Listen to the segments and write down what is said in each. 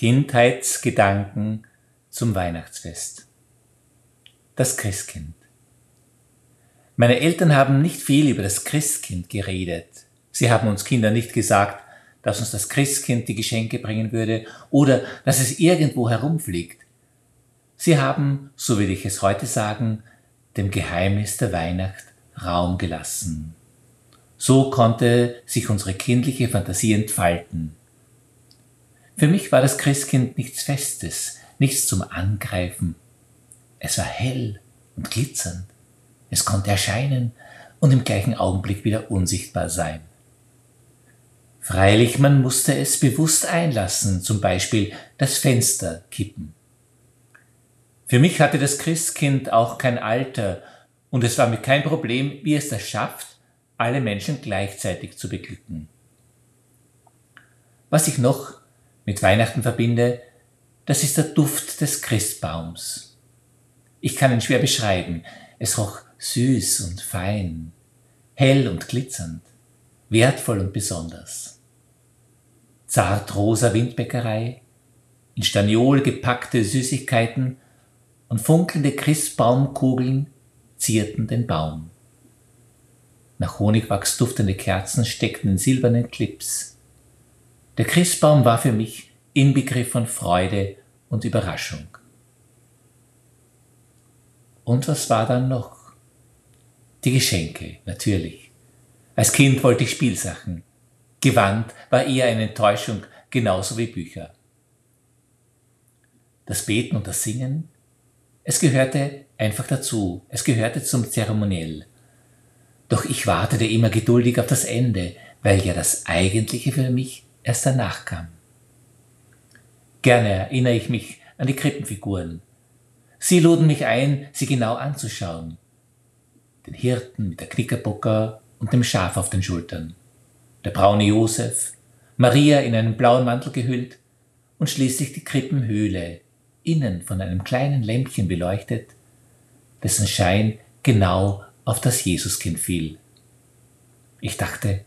Kindheitsgedanken zum Weihnachtsfest. Das Christkind. Meine Eltern haben nicht viel über das Christkind geredet. Sie haben uns Kinder nicht gesagt, dass uns das Christkind die Geschenke bringen würde oder dass es irgendwo herumfliegt. Sie haben, so will ich es heute sagen, dem Geheimnis der Weihnacht Raum gelassen. So konnte sich unsere kindliche Fantasie entfalten. Für mich war das Christkind nichts Festes, nichts zum Angreifen. Es war hell und glitzernd. Es konnte erscheinen und im gleichen Augenblick wieder unsichtbar sein. Freilich, man musste es bewusst einlassen, zum Beispiel das Fenster kippen. Für mich hatte das Christkind auch kein Alter und es war mir kein Problem, wie es das schafft, alle Menschen gleichzeitig zu beglücken. Was ich noch mit Weihnachten verbinde, das ist der Duft des Christbaums. Ich kann ihn schwer beschreiben. Es roch süß und fein, hell und glitzernd, wertvoll und besonders. Zartrosa Windbäckerei, in Staniol gepackte Süßigkeiten und funkelnde Christbaumkugeln zierten den Baum. Nach Honigwachs duftende Kerzen steckten in silbernen Clips. Der Christbaum war für mich Inbegriff von Freude und Überraschung. Und was war dann noch? Die Geschenke, natürlich. Als Kind wollte ich Spielsachen. Gewand war eher eine Enttäuschung, genauso wie Bücher. Das Beten und das Singen, es gehörte einfach dazu, es gehörte zum Zeremoniell. Doch ich wartete immer geduldig auf das Ende, weil ja das Eigentliche für mich erst danach kam. Gerne erinnere ich mich an die Krippenfiguren. Sie luden mich ein, sie genau anzuschauen. Den Hirten mit der Knickerbocker und dem Schaf auf den Schultern, der braune Josef, Maria in einen blauen Mantel gehüllt und schließlich die Krippenhöhle, innen von einem kleinen Lämpchen beleuchtet, dessen Schein genau auf das Jesuskind fiel. Ich dachte,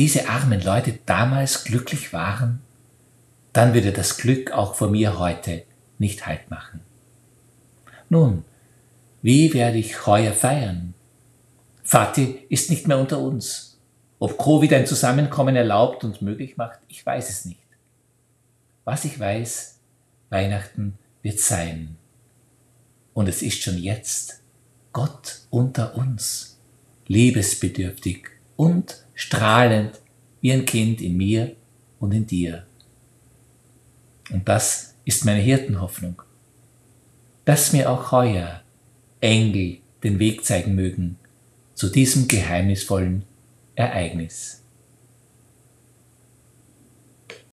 diese armen Leute damals glücklich waren, dann würde das Glück auch vor mir heute nicht Halt machen. Nun, wie werde ich heuer feiern? Vati ist nicht mehr unter uns. Ob Covid ein Zusammenkommen erlaubt und möglich macht, ich weiß es nicht. Was ich weiß, Weihnachten wird sein. Und es ist schon jetzt Gott unter uns, liebesbedürftig und strahlend wie ein Kind in mir und in dir. Und das ist meine Hirtenhoffnung, dass mir auch heuer Engel den Weg zeigen mögen zu diesem geheimnisvollen Ereignis.